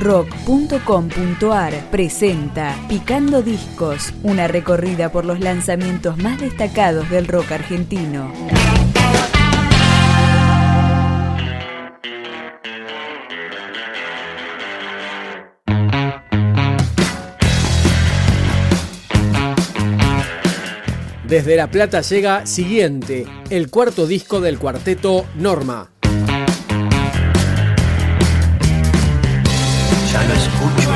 rock.com.ar presenta Picando Discos, una recorrida por los lanzamientos más destacados del rock argentino. Desde La Plata llega siguiente, el cuarto disco del cuarteto Norma. China's food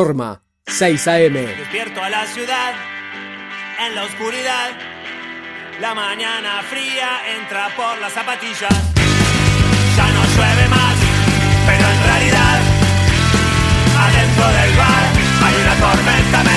Norma, 6 AM. Despierto a la ciudad, en la oscuridad. La mañana fría entra por las zapatillas. Ya no llueve más, pero en realidad, adentro del bar hay una tormenta.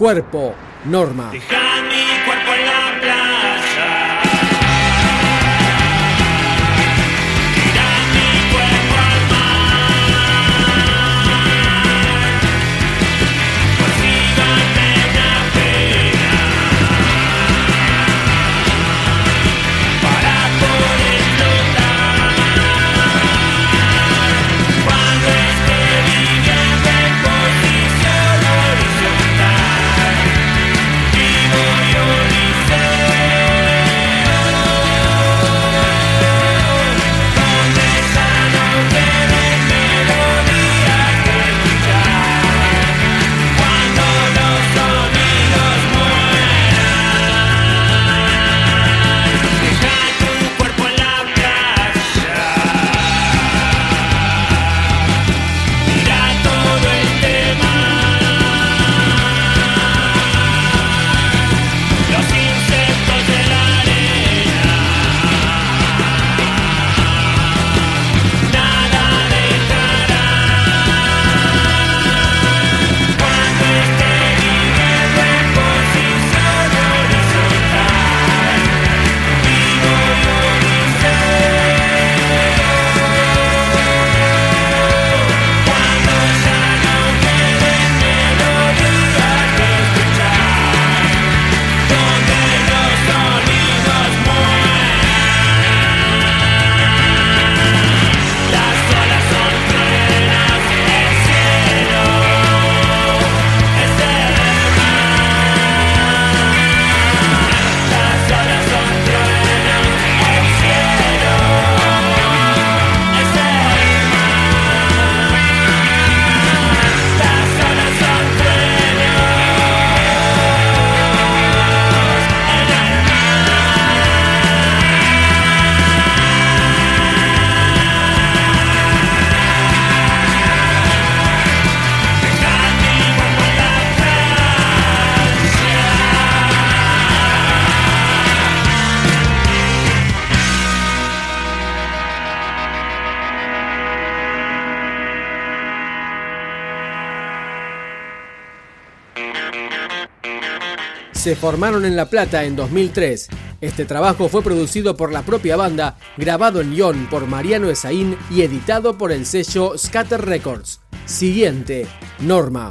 cuerpo, Norma. Se formaron en La Plata en 2003. Este trabajo fue producido por la propia banda, grabado en Lyon por Mariano Esaín y editado por el sello Scatter Records. Siguiente, Norma.